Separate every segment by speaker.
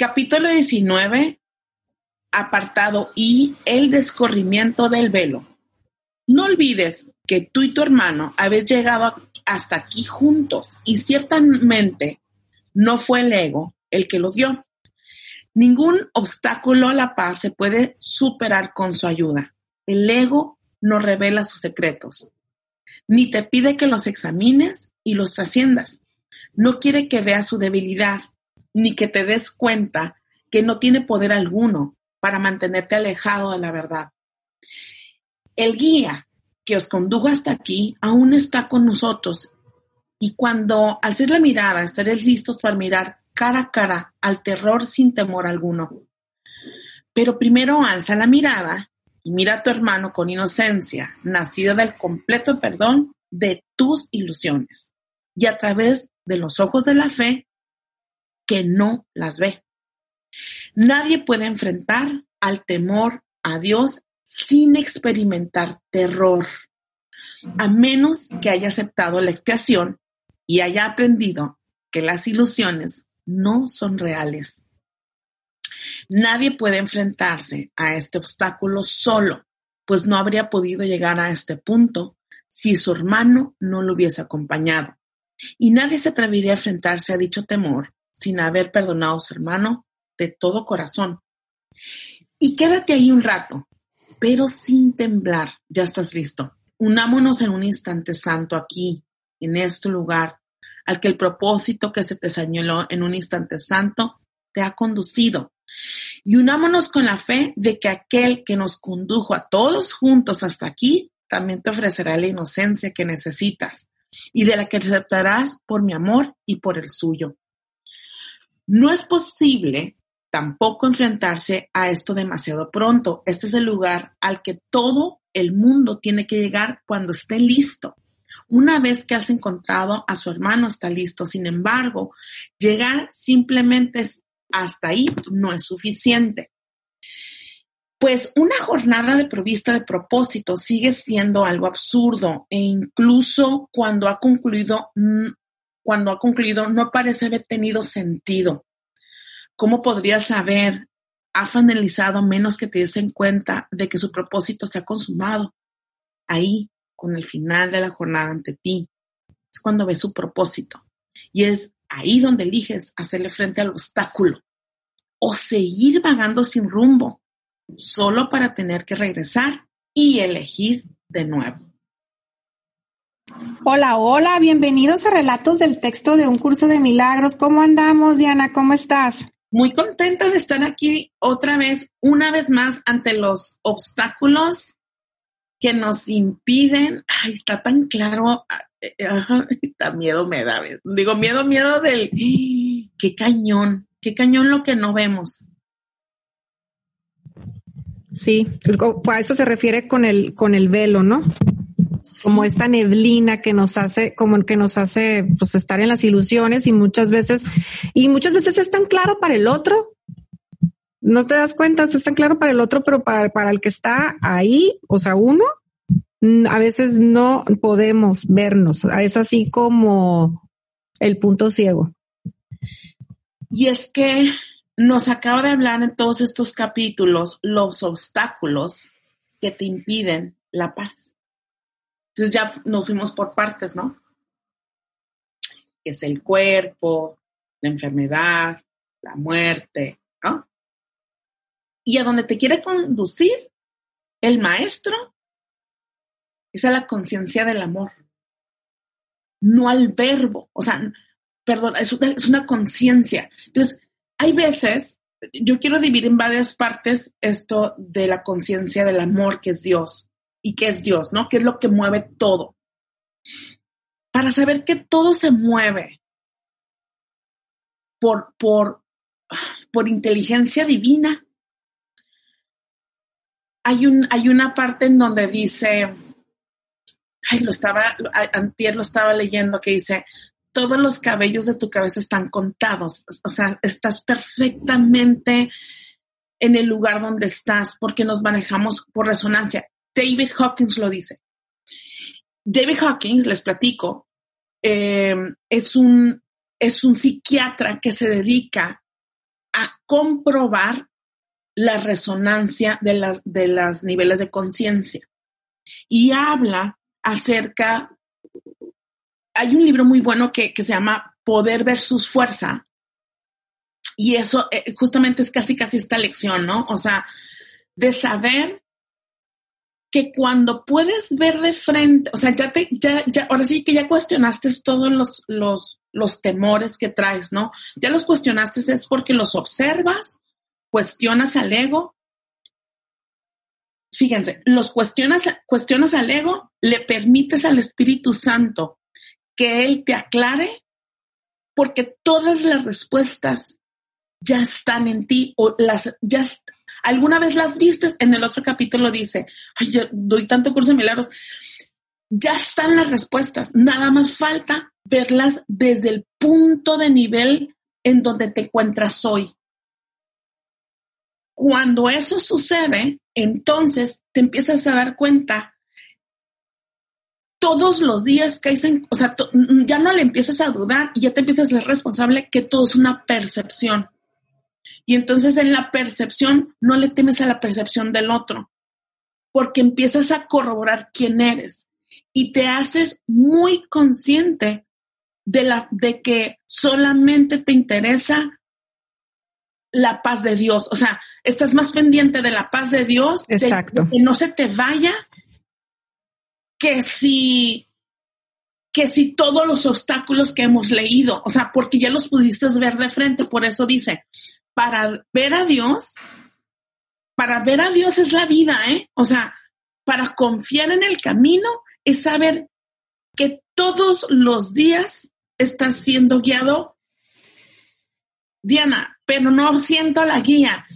Speaker 1: Capítulo 19, apartado I, el descorrimiento del velo. No olvides que tú y tu hermano habéis llegado hasta aquí juntos y ciertamente no fue el ego el que los dio. Ningún obstáculo a la paz se puede superar con su ayuda. El ego no revela sus secretos, ni te pide que los examines y los trasciendas. No quiere que veas su debilidad, ni que te des cuenta que no tiene poder alguno para mantenerte alejado de la verdad. El guía que os condujo hasta aquí aún está con nosotros y cuando alces la mirada estaréis listos para mirar cara a cara al terror sin temor alguno. Pero primero alza la mirada y mira a tu hermano con inocencia, nacido del completo perdón de tus ilusiones y a través de los ojos de la fe que no las ve. Nadie puede enfrentar al temor a Dios sin experimentar terror, a menos que haya aceptado la expiación y haya aprendido que las ilusiones no son reales. Nadie puede enfrentarse a este obstáculo solo, pues no habría podido llegar a este punto si su hermano no lo hubiese acompañado. Y nadie se atrevería a enfrentarse a dicho temor sin haber perdonado a su hermano de todo corazón. Y quédate ahí un rato, pero sin temblar, ya estás listo. Unámonos en un instante santo aquí, en este lugar, al que el propósito que se te señaló en un instante santo te ha conducido. Y unámonos con la fe de que aquel que nos condujo a todos juntos hasta aquí, también te ofrecerá la inocencia que necesitas y de la que aceptarás por mi amor y por el suyo. No es posible tampoco enfrentarse a esto demasiado pronto. Este es el lugar al que todo el mundo tiene que llegar cuando esté listo. Una vez que has encontrado a su hermano está listo. Sin embargo, llegar simplemente hasta ahí no es suficiente. Pues una jornada de provista de propósito sigue siendo algo absurdo e incluso cuando ha concluido cuando ha concluido no parece haber tenido sentido. ¿Cómo podrías haber ha finalizado menos que te des en cuenta de que su propósito se ha consumado? Ahí, con el final de la jornada ante ti, es cuando ves su propósito. Y es ahí donde eliges hacerle frente al obstáculo o seguir vagando sin rumbo, solo para tener que regresar y elegir de nuevo.
Speaker 2: Hola, hola, bienvenidos a Relatos del Texto de un Curso de Milagros. ¿Cómo andamos, Diana? ¿Cómo estás?
Speaker 1: Muy contenta de estar aquí otra vez, una vez más, ante los obstáculos que nos impiden. Ay, está tan claro, eh, está miedo me da. Digo, miedo, miedo del, qué cañón, qué cañón lo que no vemos.
Speaker 2: Sí, a eso se refiere con el, con el velo, ¿no? Como esta neblina que nos hace, como que nos hace pues estar en las ilusiones y muchas veces, y muchas veces es tan claro para el otro. No te das cuenta, es tan claro para el otro, pero para, para el que está ahí, o sea, uno, a veces no podemos vernos. Es así como el punto ciego.
Speaker 1: Y es que nos acaba de hablar en todos estos capítulos los obstáculos que te impiden la paz. Entonces ya nos fuimos por partes, ¿no? es el cuerpo, la enfermedad, la muerte, ¿no? Y a donde te quiere conducir el maestro es a la conciencia del amor, no al verbo, o sea, perdón, es una conciencia. Entonces, hay veces, yo quiero dividir en varias partes esto de la conciencia del amor que es Dios y qué es Dios, ¿no? ¿Qué es lo que mueve todo? para saber que todo se mueve por, por, por inteligencia divina. Hay, un, hay una parte en donde dice, ay, lo estaba, antier lo estaba leyendo, que dice, todos los cabellos de tu cabeza están contados, o sea, estás perfectamente en el lugar donde estás porque nos manejamos por resonancia. David Hawkins lo dice. David Hawkins, les platico, eh, es, un, es un psiquiatra que se dedica a comprobar la resonancia de las de los niveles de conciencia y habla acerca hay un libro muy bueno que, se llama Poder versus Fuerza. Y eso eh, justamente es casi, casi esta lección, ¿no? O sea, de saber que cuando puedes ver de frente, o sea, ya te, ya, ya, ahora sí que ya cuestionaste todos los, los, los temores que traes, ¿no? Ya los cuestionaste es porque los observas, cuestionas al ego. Fíjense, los cuestionas, cuestionas al ego, le permites al Espíritu Santo que Él te aclare, porque todas las respuestas ya están en ti o las ya alguna vez las vistes. En el otro capítulo dice, ay, yo doy tanto curso de milagros. Ya están las respuestas, nada más falta verlas desde el punto de nivel en donde te encuentras hoy. Cuando eso sucede, entonces te empiezas a dar cuenta todos los días que dicen, o sea, ya no le empiezas a dudar y ya te empiezas a ser responsable que todo es una percepción. Y entonces en la percepción no le temes a la percepción del otro, porque empiezas a corroborar quién eres y te haces muy consciente de, la, de que solamente te interesa la paz de Dios. O sea, estás más pendiente de la paz de Dios,
Speaker 2: Exacto.
Speaker 1: que no se te vaya que si que si todos los obstáculos que hemos leído, o sea, porque ya los pudiste ver de frente, por eso dice, para ver a Dios, para ver a Dios es la vida, ¿eh? O sea, para confiar en el camino es saber que todos los días estás siendo guiado. Diana, pero no siento la guía.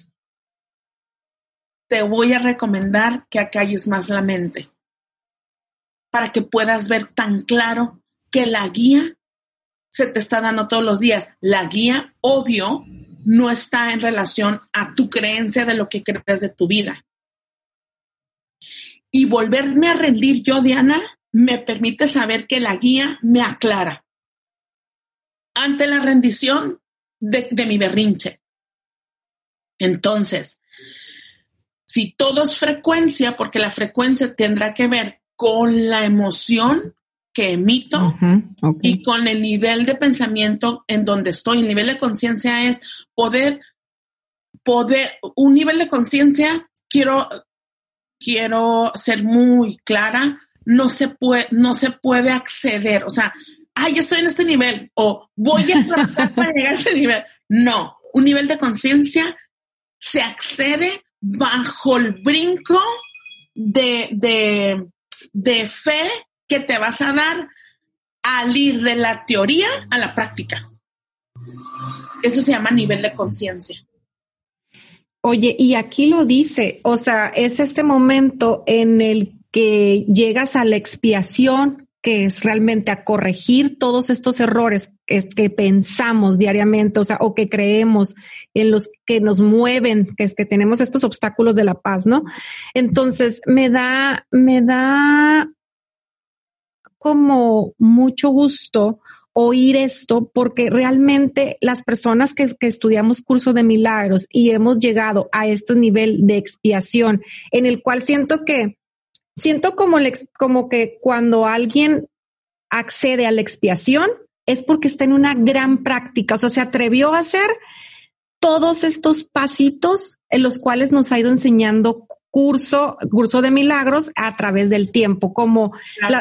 Speaker 1: Te voy a recomendar que acalles más la mente para que puedas ver tan claro que la guía se te está dando todos los días. La guía, obvio, no está en relación a tu creencia de lo que crees de tu vida. Y volverme a rendir yo, Diana, me permite saber que la guía me aclara ante la rendición de, de mi berrinche. Entonces, si todo es frecuencia, porque la frecuencia tendrá que ver con la emoción que emito y con el nivel de pensamiento en donde estoy. El nivel de conciencia es poder, poder, un nivel de conciencia, quiero, quiero ser muy clara, no se puede, no se puede acceder. O sea, ay, estoy en este nivel o voy a tratar para llegar a ese nivel. No, un nivel de conciencia se accede bajo el brinco de, de, de fe que te vas a dar al ir de la teoría a la práctica. Eso se llama nivel de conciencia.
Speaker 2: Oye, y aquí lo dice, o sea, es este momento en el que llegas a la expiación, que es realmente a corregir todos estos errores que, que pensamos diariamente, o sea, o que creemos en los que nos mueven, que es que tenemos estos obstáculos de la paz, ¿no? Entonces, me da, me da como mucho gusto oír esto porque realmente las personas que, estudiamos curso de milagros y hemos llegado a este nivel de expiación en el cual siento que siento como, como que cuando alguien accede a la expiación es porque está en una gran práctica, o sea, se atrevió a hacer todos estos pasitos en los cuales nos ha ido enseñando curso, curso de milagros a través del tiempo, como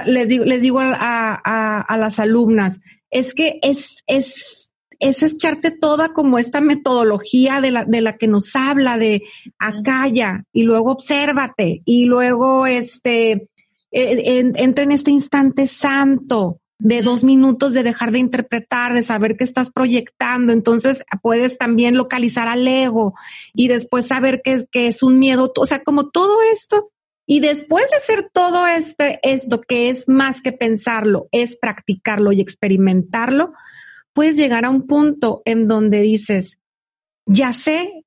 Speaker 2: les digo, les digo a, a, las alumnas, es que es, es, es echarte toda como esta metodología de la, de la que nos habla de acalla y luego obsérvate y luego este, e, entra en este instante santo de dos minutos de dejar de interpretar, de saber que estás proyectando. Entonces puedes también localizar al ego y después saber que, que es un miedo. O sea, como todo esto. Y después de hacer todo este, esto que es más que pensarlo, es practicarlo y experimentarlo, puedes llegar a un punto en donde dices, ya sé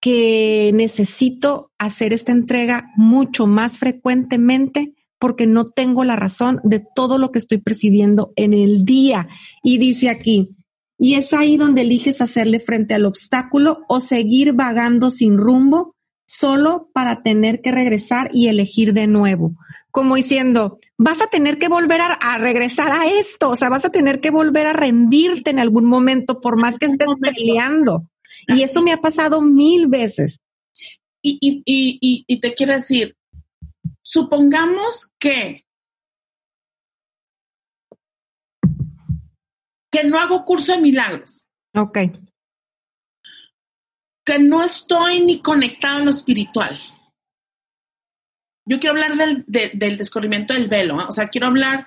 Speaker 2: que necesito hacer esta entrega mucho más frecuentemente porque no tengo la razón de todo lo que estoy percibiendo en el día. Y dice aquí, y es ahí donde eliges hacerle frente al obstáculo o seguir vagando sin rumbo solo para tener que regresar y elegir de nuevo. Como diciendo, vas a tener que volver a, regresar a esto, o sea, vas a tener que volver a rendirte en algún momento por más que estés peleando. Y eso me ha pasado mil veces.
Speaker 1: Y, y, y, y te quiero decir, supongamos que que no hago curso de milagros.
Speaker 2: Ok.
Speaker 1: Que no estoy ni conectado en lo espiritual. Yo quiero hablar del, del descubrimiento del velo, o sea, quiero hablar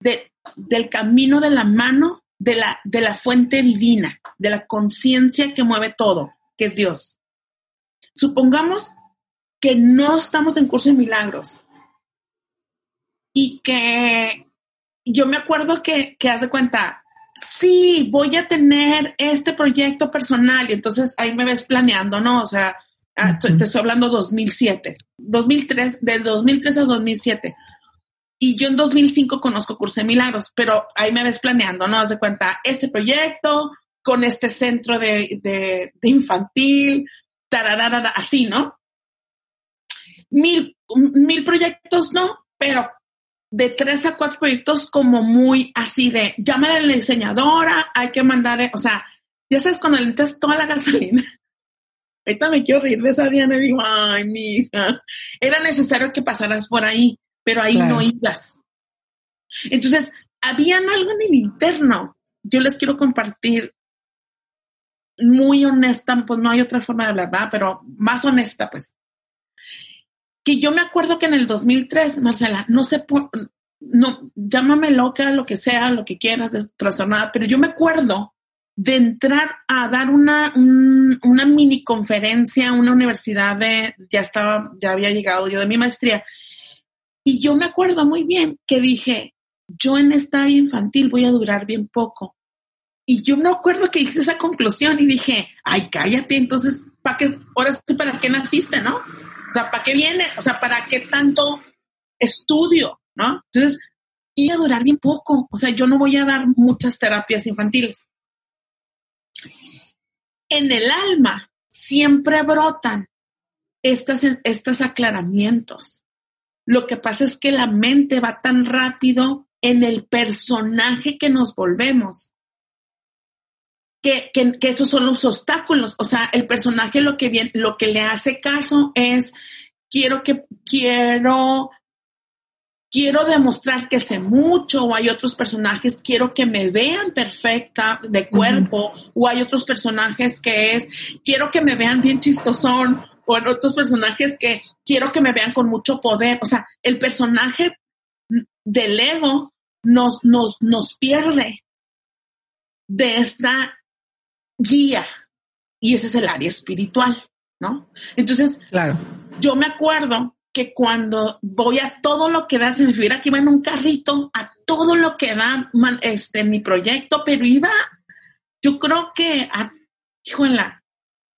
Speaker 1: de, del camino de la mano de la, de la fuente divina, de la conciencia que mueve todo, que es Dios. Supongamos que no estamos en curso de milagros. Y que yo me acuerdo que, que hace cuenta, sí, voy a tener este proyecto personal y entonces ahí me ves planeando, ¿no? O sea, ah, te estoy hablando 2007, 2003, del 2003 al 2007. Y yo en 2005 conozco Curso de Milagros, pero ahí me ves planeando, ¿no? Haz cuenta, este proyecto con este centro de, de, de infantil, tararara, así, ¿no? Mil, mil proyectos no, pero de tres a cuatro proyectos como muy así de, llámale a la diseñadora, hay que mandar, o sea, ya sabes, cuando le echas toda la gasolina. Ahorita me quiero reír de esa Diana y digo, ay, mi hija, era necesario que pasaras por ahí, pero ahí no ibas. Entonces, habían algo en el interno. Yo les quiero compartir muy honesta, pues no hay otra forma de hablar, ¿verdad? Pero más honesta, pues que yo me acuerdo que en el 2003, Marcela, no sé, no, llámame loca, lo que sea, lo que quieras, trastornada, pero yo me acuerdo de entrar a dar una, una mini conferencia a una universidad de, ya estaba, ya había llegado yo de mi maestría, y yo me acuerdo muy bien que dije, yo en esta área infantil voy a durar bien poco. Y yo me acuerdo que hice esa conclusión y dije, ay, cállate, entonces, ¿para qué, ahora para qué naciste, no? Sea, ¿para qué viene? O sea, ¿para qué tanto estudio? ¿No? Entonces, iba a durar bien poco. O sea, yo no voy a dar muchas terapias infantiles. En el alma siempre brotan estas, estos aclaramientos. Lo que pasa es que la mente va tan rápido en el personaje que nos volvemos que, que, esos son los obstáculos. O sea, el personaje lo que, viene, lo que le hace caso es, quiero que, quiero, quiero demostrar que sé mucho, o hay otros personajes, quiero que me vean perfecta de cuerpo, o hay otros personajes que es, quiero que me vean bien chistosón, o en otros personajes que quiero que me vean con mucho poder. O sea, el personaje del ego nos, nos, nos pierde de esta guía y ese es el área espiritual, ¿no? Entonces,
Speaker 2: claro.
Speaker 1: yo me acuerdo que cuando voy a todo lo que da, se me figura que iba en un carrito a todo lo que da este, mi proyecto, pero iba, yo creo que, a, híjola,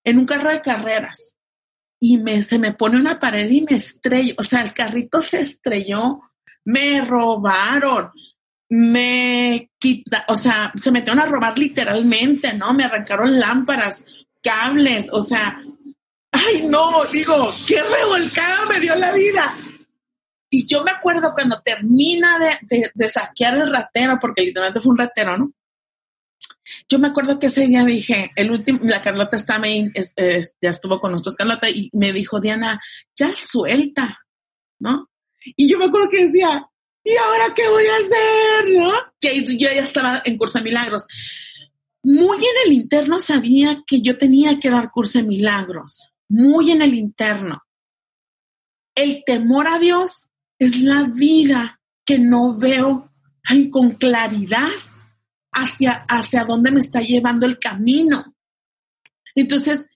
Speaker 1: en un carro de carreras y me, se me pone una pared y me estrello, o sea, el carrito se estrelló, me robaron, me quita, o sea, se metieron a robar literalmente, ¿no? Me arrancaron lámparas, cables, o sea, ay no, digo, qué revolcada me dio la vida. Y yo me acuerdo cuando termina de, de, saquear el ratero, porque literalmente fue un ratero, ¿no? Yo me acuerdo que ese día dije, el último, la Carlota está ya estuvo con nosotros, Carlota, y me dijo, Diana, ya suelta, ¿no? Y yo me acuerdo que decía, ¿y ahora qué voy a hacer? ¿No? Que yo ya estaba en curso de milagros. Muy en el interno sabía que yo tenía que dar curso de milagros, muy en el interno. El temor a Dios es la vida que no veo con claridad hacia, hacia dónde me está llevando el camino. Entonces,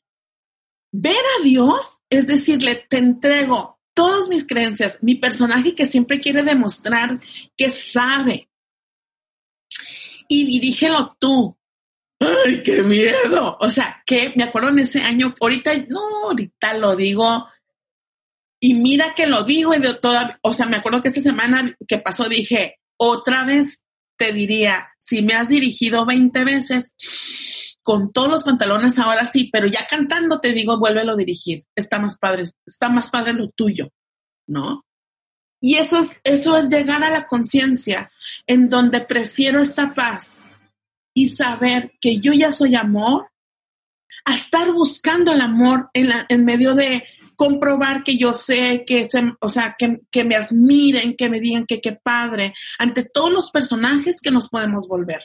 Speaker 1: ver a Dios es decirle, te entrego todas mis creencias, mi personaje que siempre quiere demostrar que sabe. Y dirígelo tú. ¡Ay, qué miedo! O sea, que me acuerdo en ese año, ahorita, no, ahorita lo digo. Y mira que lo digo y de toda, o sea, me acuerdo que esta semana que pasó dije, otra vez te diría, si me has dirigido 20 veces, con todos los pantalones ahora sí, pero ya cantando te digo, vuélvelo a dirigir. Está más padre, está más padre lo tuyo, ¿no? Y eso es, eso es llegar a la conciencia en donde prefiero esta paz y saber que yo ya soy amor, a estar buscando el amor en, en medio de comprobar que yo sé, que, se, o sea, que, me admiren, que me digan que qué padre, ante todos los personajes que nos podemos volver.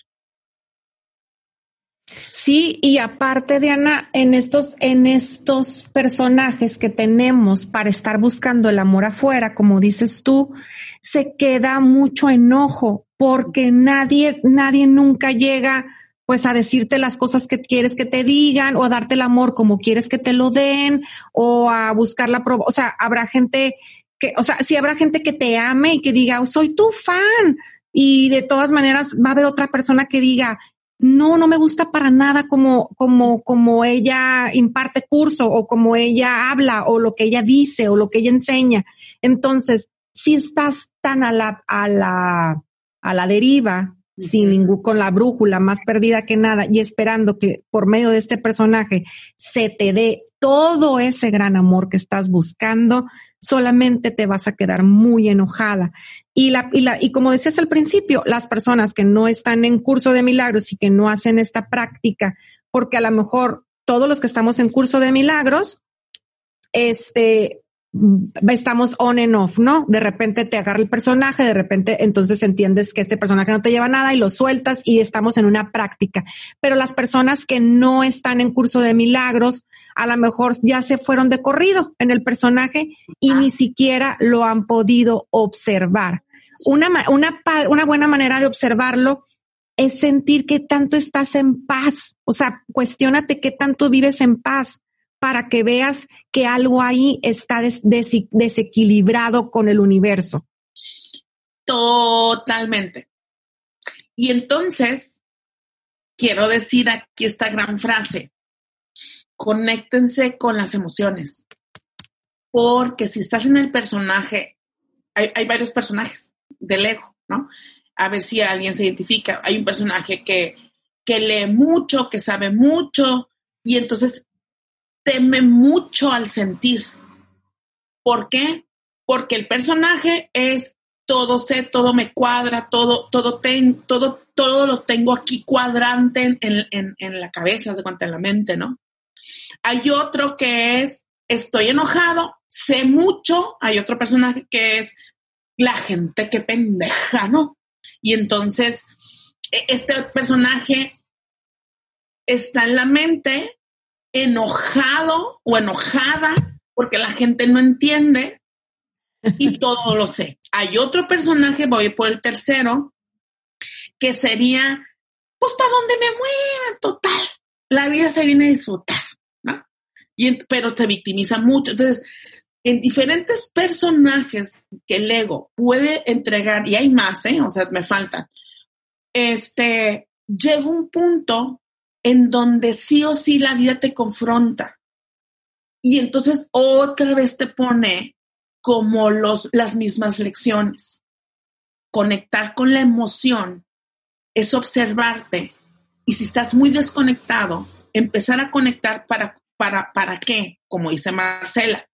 Speaker 2: Sí, y aparte, Diana, en estos, en estos personajes que tenemos para estar buscando el amor afuera, como dices tú, se queda mucho enojo porque nadie, nadie nunca llega pues a decirte las cosas que quieres que te digan o a darte el amor como quieres que te lo den o a buscar la prueba. O sea, habrá gente que, o sea, si habrá gente que te ame y que diga, soy tu fan. Y de todas maneras va a haber otra persona que diga, no, no me gusta para nada como, como, como ella imparte curso o como ella habla o lo que ella dice o lo que ella enseña. Entonces, si estás tan a la, a la, a la deriva sin ningún, con la brújula más perdida que nada y esperando que por medio de este personaje se te dé todo ese gran amor que estás buscando, solamente te vas a quedar muy enojada. Y la, y la, y como decías al principio, las personas que no están en curso de milagros y que no hacen esta práctica, porque a lo mejor todos los que estamos en curso de milagros, este, estamos on and off, ¿no? De repente te agarra el personaje, de repente entonces entiendes que este personaje no te lleva nada y lo sueltas y estamos en una práctica. Pero las personas que no están en curso de milagros, a lo mejor ya se fueron de corrido en el personaje y ni siquiera lo han podido observar. Una, una, una buena manera de observarlo es sentir que tanto estás en paz. O sea, cuestionate qué tanto vives en paz para que veas que algo ahí está desequilibrado con el universo.
Speaker 1: Totalmente. Y entonces, quiero decir aquí esta gran frase, conéctense con las emociones, porque si estás en el personaje, hay, hay varios personajes del ego, ¿no? A ver si alguien se identifica. Hay un personaje que, que lee mucho, que sabe mucho, y entonces teme mucho al sentir. ¿Por qué? Porque el personaje es todo sé, todo me cuadra, todo, todo, ten, todo, todo lo tengo aquí cuadrante en, en, la cabeza, cuenta en la mente, ¿no? Hay otro que es estoy enojado, sé mucho, hay otro personaje que es la gente que pendeja, ¿no? Y entonces, e, este personaje está en la mente enojado o enojada porque la gente no entiende y todo lo sé. Hay otro personaje, voy por el tercero, que sería, pues, ¿para dónde me muevan? Total, la vida se viene a disfrutar, ¿no? Y, pero se victimiza mucho. Entonces, en diferentes personajes que el ego puede entregar, y hay más, ¿eh? O sea, me faltan, este, llega un punto en donde sí o sí la vida te confronta. Y entonces otra vez te pone como los, las mismas lecciones. Conectar con la emoción es observarte. Y si estás muy desconectado, empezar a conectar para, para, para qué, como dice Marcela.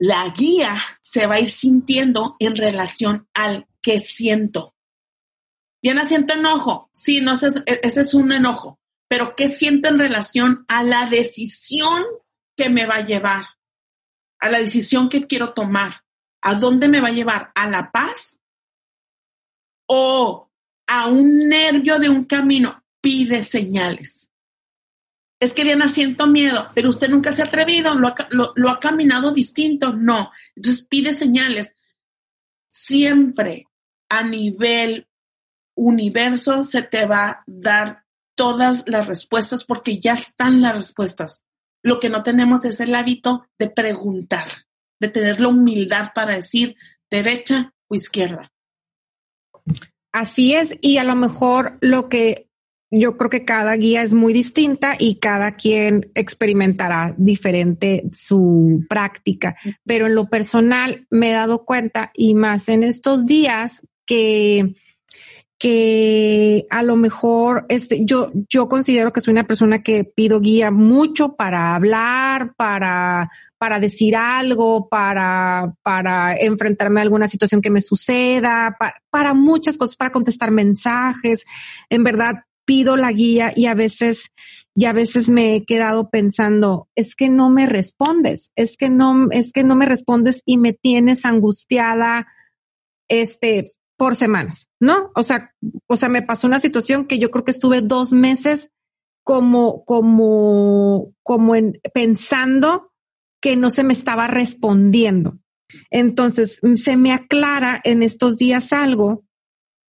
Speaker 1: La guía se va a ir sintiendo en relación al que siento. Diana, siento enojo. Sí, no, ese, ese es un enojo. Pero ¿qué siento en relación a la decisión que me va a llevar? A la decisión que quiero tomar. ¿A dónde me va a llevar? ¿A la paz? ¿O a un nervio de un camino? Pide señales. Es que Diana, siento miedo, pero usted nunca se ha atrevido, lo ha, lo ha caminado distinto. No. Entonces pide señales siempre a nivel universo se te va a dar todas las respuestas porque ya están las respuestas. Lo que no tenemos es el hábito de preguntar, de tener la humildad para decir derecha o izquierda.
Speaker 2: Así es, y a lo mejor lo que yo creo que cada guía es muy distinta y cada quien experimentará diferente su práctica, pero en lo personal me he dado cuenta y más en estos días que que a lo mejor este, yo, yo considero que soy una persona que pido guía mucho para hablar, para, para decir algo, para, para enfrentarme a alguna situación que me suceda, para, para muchas cosas, para contestar mensajes. En verdad, pido la guía y a veces, a veces me he quedado pensando, es que no me respondes, es que no, es que no me respondes y me tienes angustiada, este, por semanas, ¿no? O sea, o sea, me pasó una situación que yo creo que estuve dos meses como, como, como en, pensando que no se me estaba respondiendo. Entonces se me aclara en estos días algo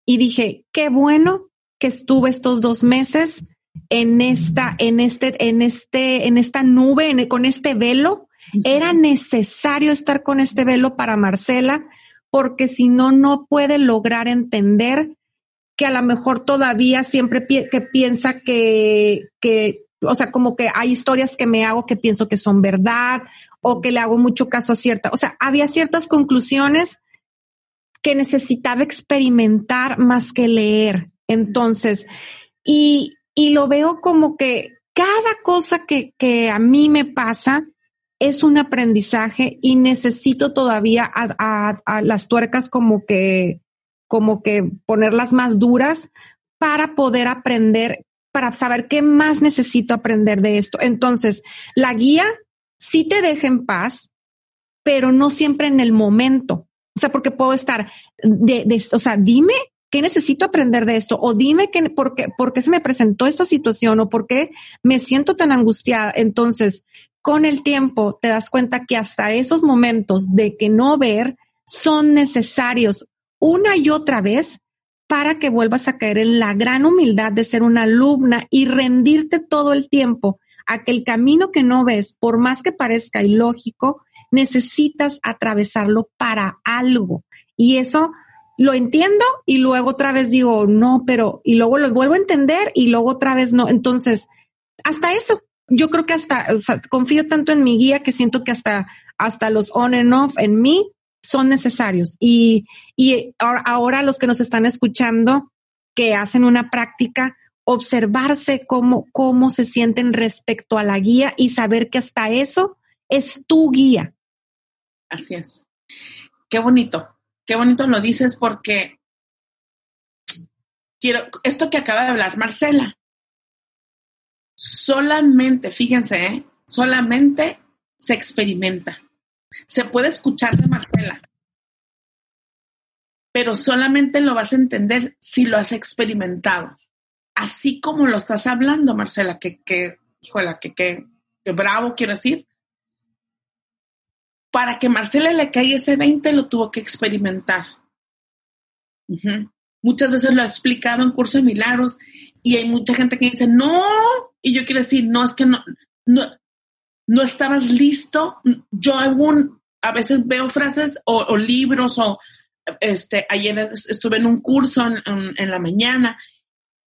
Speaker 2: y dije, qué bueno que estuve estos dos meses en esta, en este, en este, en esta nube, con este velo. Era necesario estar con este velo para Marcela porque si no, no puede lograr entender que a lo mejor todavía siempre que piensa que, que, o sea, como que hay historias que me hago que pienso que son verdad o que le hago mucho caso a cierta, o sea, había ciertas conclusiones que necesitaba experimentar más que leer. Entonces, y, y lo veo como que cada cosa que, que a mí me pasa, es un aprendizaje y necesito todavía a, las tuercas como que, como que ponerlas más duras para poder aprender, para saber qué más necesito aprender de esto. Entonces, la guía sí te deja en paz, pero no siempre en el momento. O sea, porque puedo estar de, de o sea, dime qué necesito aprender de esto o dime que, por, qué, por qué se me presentó esta situación o por qué me siento tan angustiada. Entonces, con el tiempo te das cuenta que hasta esos momentos de que no ver son necesarios una y otra vez para que vuelvas a caer en la gran humildad de ser una alumna y rendirte todo el tiempo a que el camino que no ves, por más que parezca ilógico, necesitas atravesarlo para algo. Y eso lo entiendo y luego otra vez digo, no, pero, y luego lo vuelvo a entender y luego otra vez no. Entonces, hasta eso, yo creo que hasta, confío tanto en mi guía que siento que hasta, hasta los on and off en mí son necesarios. Y, y ahora, los que nos están escuchando, que hacen una práctica, observarse cómo, cómo se sienten respecto a la guía y saber que hasta eso es tu guía.
Speaker 1: Así es. Qué bonito, qué bonito lo dices porque quiero, esto que acaba de hablar Marcela, solamente, fíjense, ¿eh? solamente se experimenta. Se puede escuchar de Marcela, pero solamente lo vas a entender si lo has experimentado. Así como lo estás hablando, Marcela, que, que híjola, que, que, bravo quiero decir. Para que Marcela le caiga ese 20, lo tuvo que experimentar. Muchas veces lo he explicado en curso de milagros y hay mucha gente que dice, no, y yo quiero decir, no, es que no, no, no estabas listo. Yo algún, a veces veo frases o, libros o, este, ayer estuve en un curso en, la mañana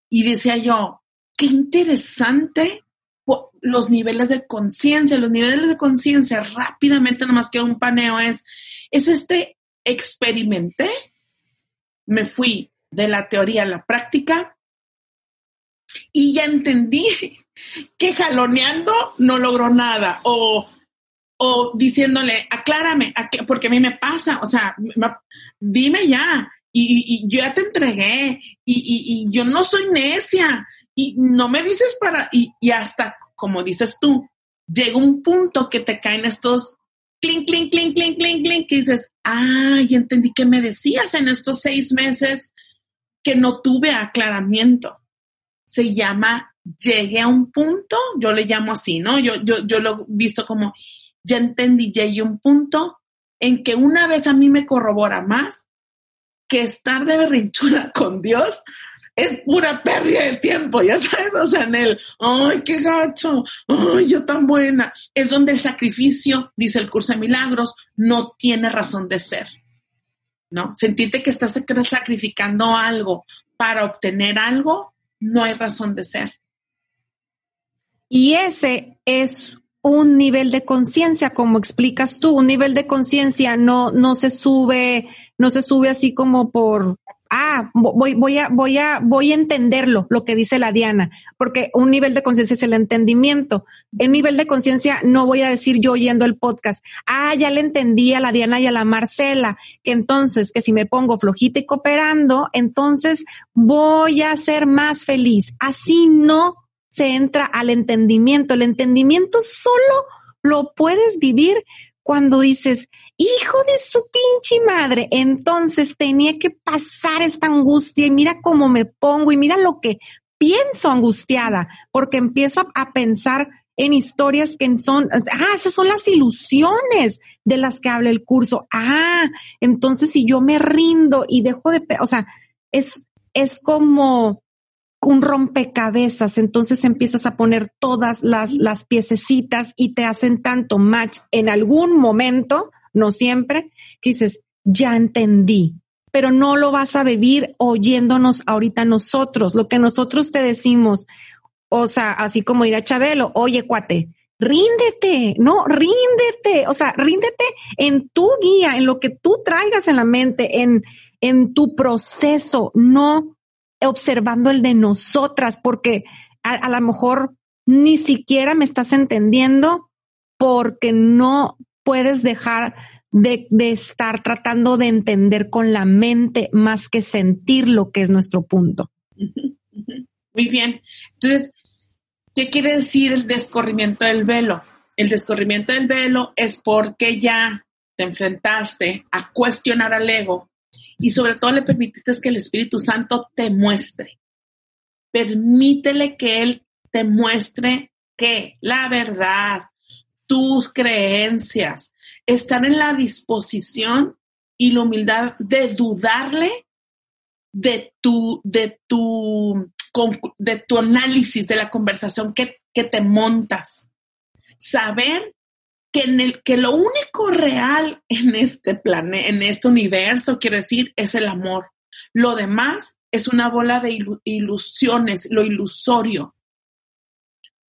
Speaker 1: y decía yo, qué interesante los niveles de conciencia, los niveles de conciencia rápidamente, nomás que un paneo es, es este, experimenté, me fui de la teoría a la práctica y ya entendí que jaloneando no logró nada o, o diciéndole, aclárame, porque a mí me pasa, o sea, dime ya, y, yo ya te entregué, y, yo no soy necia, y no me dices para, y, hasta, como dices tú, llega un punto que te caen estos clink, clink, clink, clink, clink, clink, que dices, ay, entendí que me decías en estos seis meses que no tuve aclaramiento. Se llama llegué a un punto, yo le llamo así, ¿no? Yo, yo, yo lo he visto como, ya entendí, llegué a un punto en que una vez a mí me corrobora más, que estar de berrinchura con Dios es pura pérdida de tiempo, ya sabes, o sea, en el, ay, qué gacho, ay, yo tan buena, es donde el sacrificio, dice el curso de milagros, no tiene razón de ser, ¿no? Sentirte que estás sacrificando algo para obtener algo, no hay razón de ser.
Speaker 2: Y ese es un nivel de conciencia, como explicas tú, un nivel de conciencia no, no se sube, no se sube así como por, ah, voy, voy a, voy a, voy a entenderlo, lo que dice la Diana, porque un nivel de conciencia es el entendimiento. En nivel de conciencia no voy a decir yo oyendo el podcast, ah, ya le entendí a la Diana y a la Marcela, que entonces, que si me pongo flojita y cooperando, entonces voy a ser más feliz. Así no se entra al entendimiento. El entendimiento solo lo puedes vivir cuando dices, hijo de su pinche madre, entonces tenía que pasar esta angustia y mira cómo me pongo y mira lo que pienso angustiada, porque empiezo a, pensar en historias que son, ah, esas son las ilusiones de las que habla el curso. Ah, entonces si yo me rindo y dejo de, o sea, es, es como un rompecabezas, entonces empiezas a poner todas las, las piececitas y te hacen tanto match en algún momento, no siempre, que dices, ya entendí, pero no lo vas a vivir oyéndonos ahorita nosotros, lo que nosotros te decimos, o sea, así como ir a Chabelo, oye, cuate, ríndete, no, ríndete, o sea, ríndete en tu guía, en lo que tú traigas en la mente, en, en tu proceso, no observando el de nosotras, porque a, lo mejor ni siquiera me estás entendiendo porque no puedes dejar de, de, estar tratando de entender con la mente más que sentir lo que es nuestro punto.
Speaker 1: Muy bien. Entonces, ¿qué quiere decir el descorrimiento del velo? El descorrimiento del velo es porque ya te enfrentaste a cuestionar al ego y sobre todo le permitiste que el Espíritu Santo te muestre. Permítele que Él te muestre que la verdad, tus creencias, están en la disposición y la humildad de dudarle de tu, de tu, de tu análisis, de la conversación que, que te montas. Saber que, en el, que lo único real en este planeta, en este universo, quiero decir, es el amor. Lo demás es una bola de ilusiones, lo ilusorio.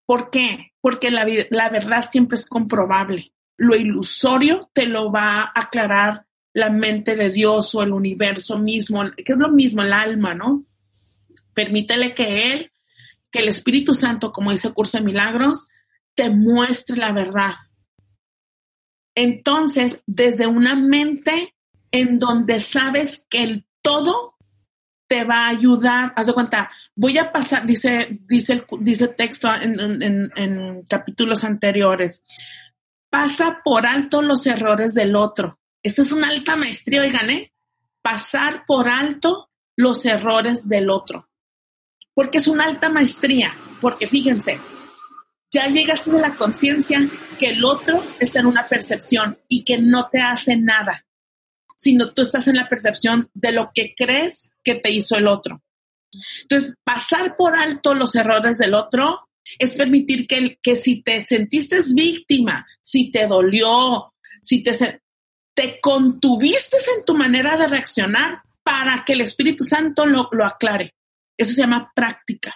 Speaker 1: ¿Por qué? Porque la, la verdad siempre es comprobable. Lo ilusorio te lo va a aclarar la mente de Dios o el universo mismo, que es lo mismo, el alma, ¿no? Permítele que Él, que el Espíritu Santo, como dice el curso de milagros, te muestre la verdad entonces, desde una mente en donde sabes que el todo te va a ayudar, haz de cuenta, voy a pasar, dice, dice el dice texto en, capítulos anteriores, pasa por alto los errores del otro. Esa es una alta maestría, oigan, ¿eh? Pasar por alto los errores del otro. Porque es una alta maestría, porque fíjense, ya llegaste a la conciencia que el otro está en una percepción y que no te hace nada, sino tú estás en la percepción de lo que crees que te hizo el otro. Entonces, pasar por alto los errores del otro es permitir que, que si te sentiste víctima, si te dolió, si te, te contuviste en tu manera de reaccionar para que el Espíritu Santo lo, lo aclare. Eso se llama práctica.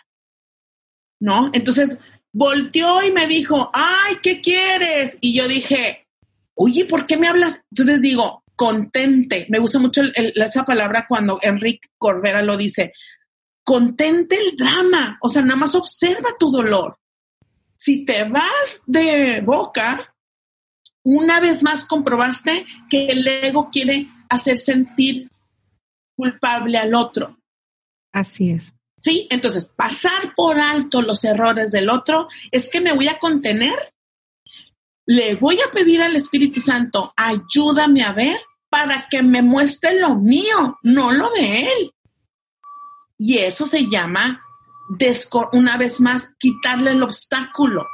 Speaker 1: ¿No? Entonces, volteó y me dijo, ay, ¿qué quieres? Y yo dije, oye, ¿por qué me hablas? Entonces digo, contente. Me gusta mucho esa palabra cuando Enrique Corbera lo dice. Contente el drama. O sea, nada más observa tu dolor. Si te vas de boca, una vez más comprobaste que el ego quiere hacer sentir culpable al otro.
Speaker 2: Así es.
Speaker 1: ¿Sí? Entonces, pasar por alto los errores del otro es que me voy a contener. Le voy a pedir al Espíritu Santo, ayúdame a ver para que me muestre lo mío, no lo de él. Y eso se llama, una vez más, quitarle el obstáculo.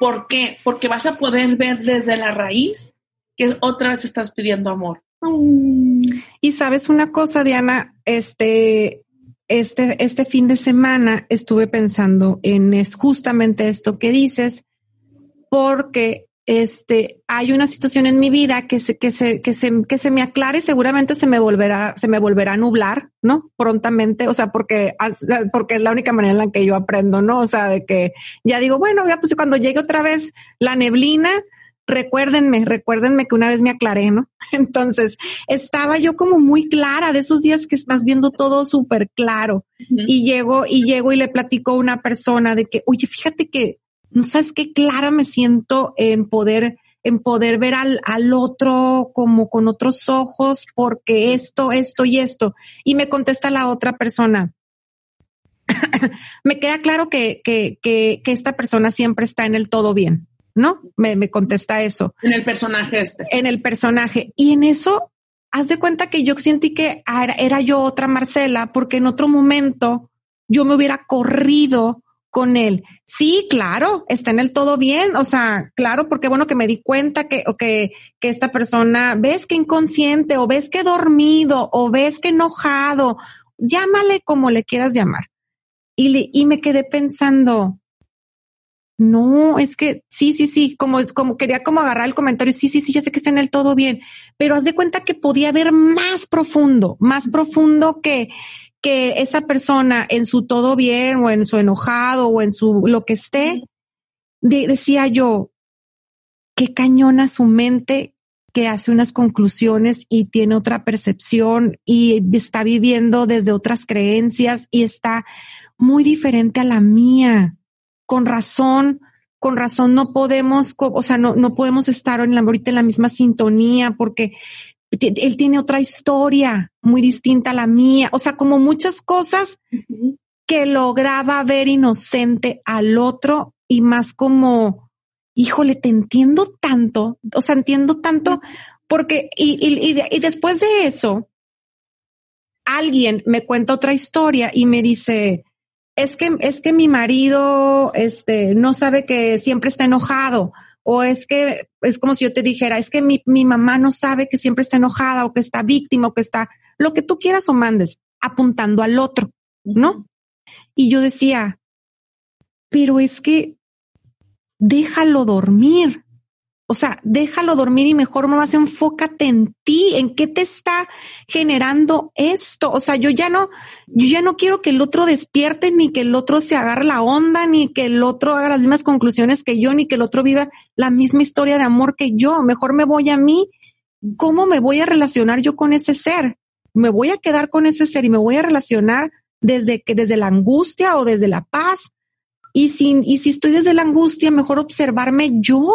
Speaker 1: ¿Por qué? Porque vas a poder ver desde la raíz que otra vez estás pidiendo amor.
Speaker 2: Y sabes una cosa, Diana, este, este, este fin de semana estuve pensando en es justamente esto que dices, porque este, hay una situación en mi vida que se, que se, que se, que se me aclare, seguramente se me volverá, se me volverá a nublar, ¿no? Prontamente, o sea, porque, porque es la única manera en la que yo aprendo, ¿no? O sea, de que ya digo, bueno, ya pues cuando llegue otra vez la neblina, recuérdenme, recuérdenme que una vez me aclaré, ¿no? Entonces, estaba yo como muy clara de esos días que estás viendo todo súper claro y llego y llego y le platico a una persona de que, oye, fíjate que sabes qué clara me siento en poder, en poder ver al, al otro como con otros ojos, porque esto, esto y esto. Y me contesta la otra persona. me queda claro que, que, que, que, esta persona siempre está en el todo bien, ¿no? Me, me contesta eso.
Speaker 1: En el personaje este.
Speaker 2: En el personaje. Y en eso, haz de cuenta que yo sentí que era, era yo otra Marcela, porque en otro momento yo me hubiera corrido con él. Sí, claro, está en el todo bien. O sea, claro, porque bueno que me di cuenta que, o que, que esta persona, ves que inconsciente, o ves que dormido, o ves que enojado, llámale como le quieras llamar. Y, le, y me quedé pensando, no, es que sí, sí, sí, como, como quería como agarrar el comentario, sí, sí, sí, ya sé que está en el todo bien, pero haz de cuenta que podía ver más profundo, más profundo que, que esa persona en su todo bien o en su enojado o en su lo que esté, decía yo, qué cañona su mente que hace unas conclusiones y tiene otra percepción y está viviendo desde otras creencias y está muy diferente a la mía. Con razón, con razón no podemos, o sea, no, no podemos estar en la, ahorita en la misma sintonía porque él tiene otra historia muy distinta a la mía, o sea, como muchas cosas que lograba ver inocente al otro y más como, híjole, te entiendo tanto, o sea, entiendo tanto porque, y, y, y, después de eso, alguien me cuenta otra historia y me dice, es que, es que mi marido, este, no sabe que siempre está enojado o es que es como si yo te dijera, es que mi, mi mamá no sabe que siempre está enojada o que está víctima o que está lo que tú quieras o mandes, apuntando al otro, ¿no? Y yo decía, pero es que déjalo dormir. O sea, déjalo dormir y mejor más enfócate en ti, en qué te está generando esto. O sea, yo ya no, yo ya no quiero que el otro despierte, ni que el otro se agarre la onda, ni que el otro haga las mismas conclusiones que yo, ni que el otro viva la misma historia de amor que yo. Mejor me voy a mí. ¿Cómo me voy a relacionar yo con ese ser? Me voy a quedar con ese ser y me voy a relacionar desde que, desde la angustia o desde la paz. Y si, y si estoy desde la angustia, mejor observarme yo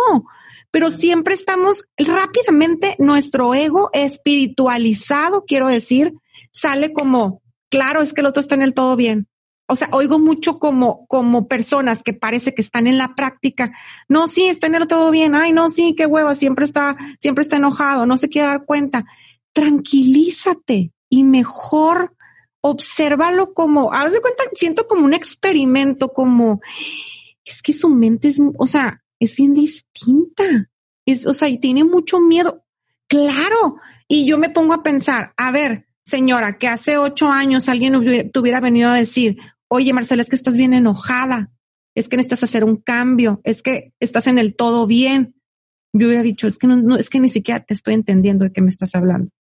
Speaker 2: pero siempre estamos rápidamente, nuestro ego espiritualizado, quiero decir, sale como, claro, es que el otro está en el todo bien. O sea, oigo mucho como, como personas que parece que están en la práctica. No, sí, está en el todo bien. Ay, no, sí, qué hueva, siempre está, siempre está enojado, no se quiere dar cuenta. Tranquilízate y mejor obsérvalo como, haz de cuenta, siento como un experimento, como, es que su mente es, o sea, es bien distinta. Es, o sea, y tiene mucho miedo. Claro. Y yo me pongo a pensar, a ver, señora, que hace ocho años alguien te hubiera venido a decir, oye, Marcela, es que estás bien enojada, es que necesitas hacer un cambio, es que estás en el todo bien. Yo hubiera dicho, es que no, no es que ni siquiera te estoy entendiendo de qué me estás hablando.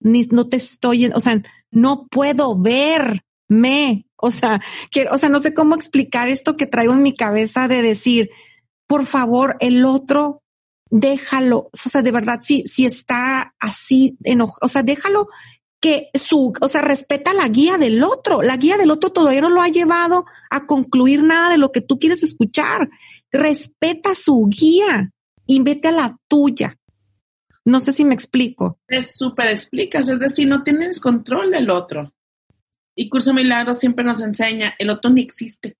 Speaker 2: Ni no te estoy, o sea, no puedo verme. O sea, quiero, o sea, no sé cómo explicar esto que traigo en mi cabeza de decir, por favor, el otro, déjalo, o sea, de verdad, si, si está así enojado, o sea, déjalo que su, o sea, respeta la guía del otro. La guía del otro todavía no lo ha llevado a concluir nada de lo que tú quieres escuchar. Respeta su guía y vete a la tuya. No sé si me explico.
Speaker 1: Es súper explicas, es decir, no tienes control del otro. Y Curso Milagro siempre nos enseña, el otro ni existe.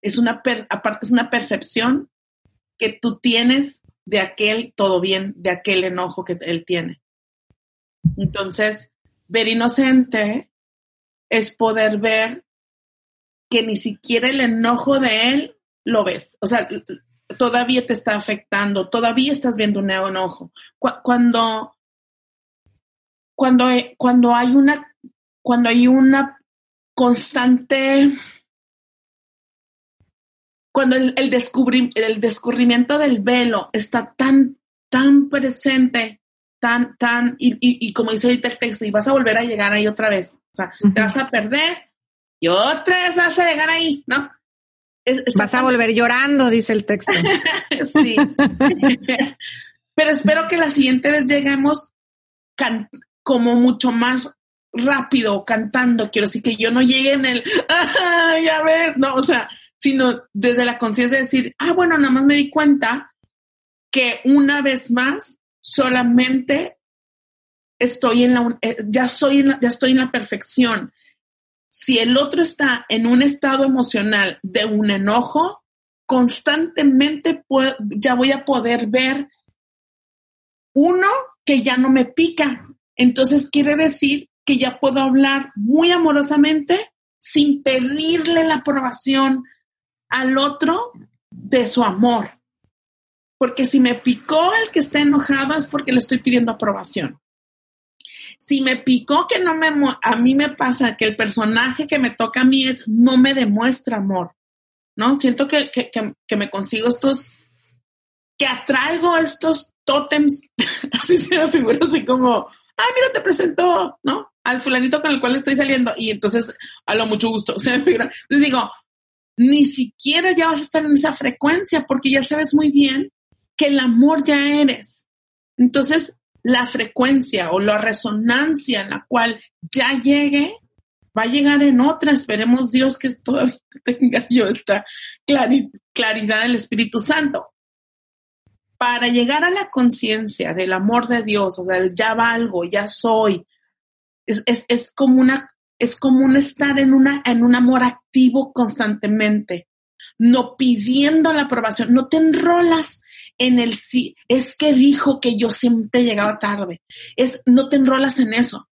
Speaker 1: Es una, aparte es una percepción que tú tienes de aquel todo bien, de aquel enojo que él tiene. Entonces, ver inocente es poder ver que ni siquiera el enojo de él lo ves. O sea, todavía te está afectando, todavía estás viendo un enojo. Cuando cuando, cuando hay una, cuando hay una constante, cuando el, el, el descubrimiento del velo está tan, tan presente, tan, tan, y, y, y, como dice ahorita el texto, y vas a volver a llegar ahí otra vez, o sea, uh -huh. te vas a perder y otra vez vas a llegar ahí, ¿no?
Speaker 2: Vas a volver llorando, dice el texto.
Speaker 1: sí. Pero espero que la siguiente vez lleguemos como mucho más rápido cantando. Quiero decir que yo no llegue en el, ah, ya ves, no, o sea, sino desde la conciencia de decir, ah, bueno, nada más me di cuenta que una vez más solamente estoy en la, ya soy, ya estoy en la perfección si el otro está en un estado emocional de un enojo, constantemente puedo, ya voy a poder ver uno que ya no me pica. Entonces quiere decir que ya puedo hablar muy amorosamente sin pedirle la aprobación al otro de su amor. Porque si me picó el que está enojado es porque le estoy pidiendo aprobación si me picó que no me, a mí me pasa que el personaje que me toca a mí es, no me demuestra amor, ¿no? Siento que, que, que, me consigo estos, que atraigo estos tótems, así se me figura así como, ah, mira, te presentó, ¿no? Al fulanito con el cual estoy saliendo y entonces, a lo mucho gusto, se me figura. Entonces digo, ni siquiera ya vas a estar en esa frecuencia porque ya sabes muy bien que el amor ya eres. Entonces, la frecuencia o la resonancia en la cual ya llegue, va a llegar en otra. Esperemos Dios que todavía tenga yo esta claridad del Espíritu Santo. Para llegar a la conciencia del amor de Dios, o sea, ya valgo, ya soy, es, es, es, como una, es como un estar en, una, en un amor activo constantemente, no pidiendo la aprobación, no te enrolas en el sí, es que dijo que yo siempre llegaba tarde. Es, no te enrolas en eso.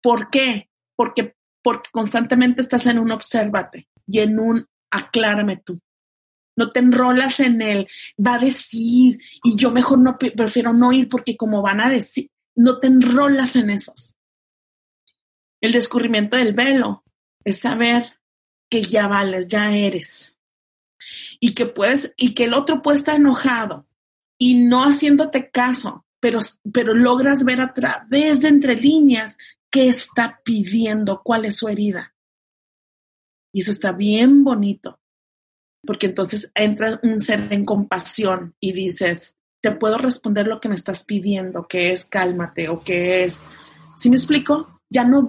Speaker 1: ¿Por qué? Porque, porque constantemente estás en un obsérvate y en un aclárame tú. No te enrolas en el va a decir y yo mejor no prefiero no ir porque como van a decir, no te enrolas en esos. El descubrimiento del velo es saber que ya vales, ya eres y que puedes, y que el otro puede estar enojado y no haciéndote caso, pero, pero logras ver a través de entre líneas qué está pidiendo, cuál es su herida. Y eso está bien bonito, porque entonces entra un ser en compasión y dices, te puedo responder lo que me estás pidiendo, que es cálmate o que es, si me explico? Ya no,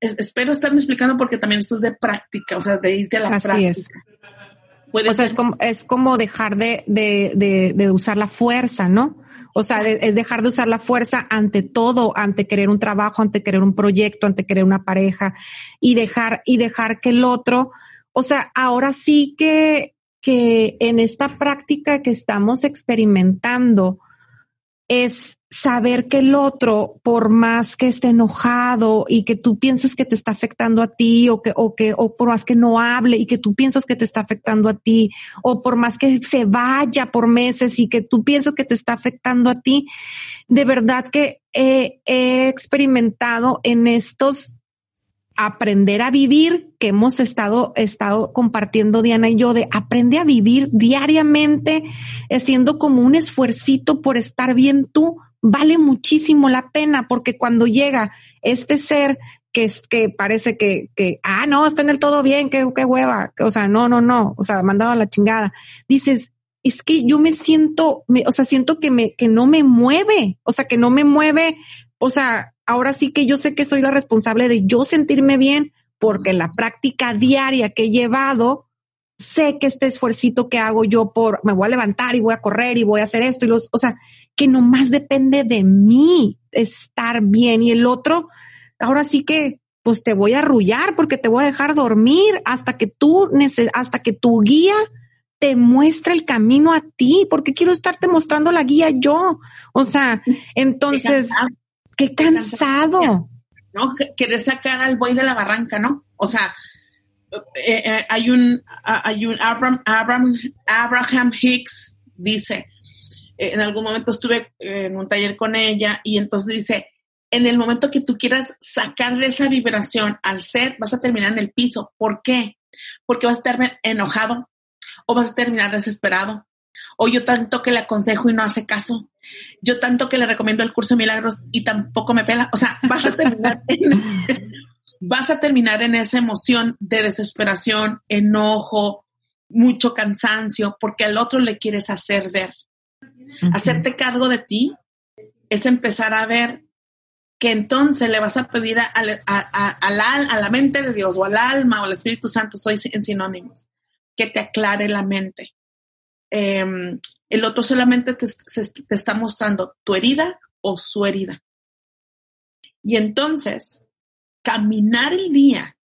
Speaker 1: es, espero estarme explicando porque también esto es de práctica, o sea, de irte a la
Speaker 2: Así
Speaker 1: práctica.
Speaker 2: Es. Puede o sea, es como, es como dejar de, de, de, de, usar la fuerza, ¿no? O sea, es dejar de usar la fuerza ante todo, ante querer un trabajo, ante querer un proyecto, ante querer una pareja y dejar, y dejar que el otro, o sea, ahora sí que, que en esta práctica que estamos experimentando es saber que el otro, por más que esté enojado y que tú pienses que te está afectando a ti o que, o que, o por más que no hable y que tú piensas que te está afectando a ti o por más que se vaya por meses y que tú piensas que te está afectando a ti, de verdad que he, he experimentado en estos aprender a vivir que hemos estado, estado compartiendo Diana y yo de aprende a vivir diariamente, haciendo como un esfuercito por estar bien tú, vale muchísimo la pena porque cuando llega este ser que es que parece que, que, ah, no, está en el todo bien, qué, qué hueva, o sea, no, no, no, o sea, mandado a la chingada. Dices, es que yo me siento, me, o sea, siento que me, que no me mueve, o sea, que no me mueve, o sea, ahora sí que yo sé que soy la responsable de yo sentirme bien porque la práctica diaria que he llevado, sé que este esfuercito que hago yo por, me voy a levantar y voy a correr y voy a hacer esto y los, o sea, que nomás depende de mí estar bien y el otro, ahora sí que, pues te voy a arrullar porque te voy a dejar dormir hasta que tú, hasta que tu guía te muestre el camino a ti, porque quiero estarte mostrando la guía yo. O sea, entonces, qué cansado.
Speaker 1: ¿No? Querer sacar al buey de la barranca, ¿no? O sea, eh, eh, hay un, hay un Abraham, Abraham, Abraham Hicks dice, eh, en algún momento estuve en un taller con ella y entonces dice, en el momento que tú quieras sacar de esa vibración al ser, vas a terminar en el piso. ¿Por qué? Porque vas a estar enojado o vas a terminar desesperado. O yo tanto que le aconsejo y no hace caso. Yo tanto que le recomiendo el curso de milagros y tampoco me pela. O sea, vas a terminar en, vas a terminar en esa emoción de desesperación, enojo, mucho cansancio, porque al otro le quieres hacer ver. Hacerte cargo de ti es empezar a ver que entonces le vas a pedir a, la, mente de Dios o al alma o al Espíritu Santo, estoy en sinónimos, que te aclare la mente. Em, el otro solamente te, te está mostrando tu herida o su herida. Y entonces, caminar el día,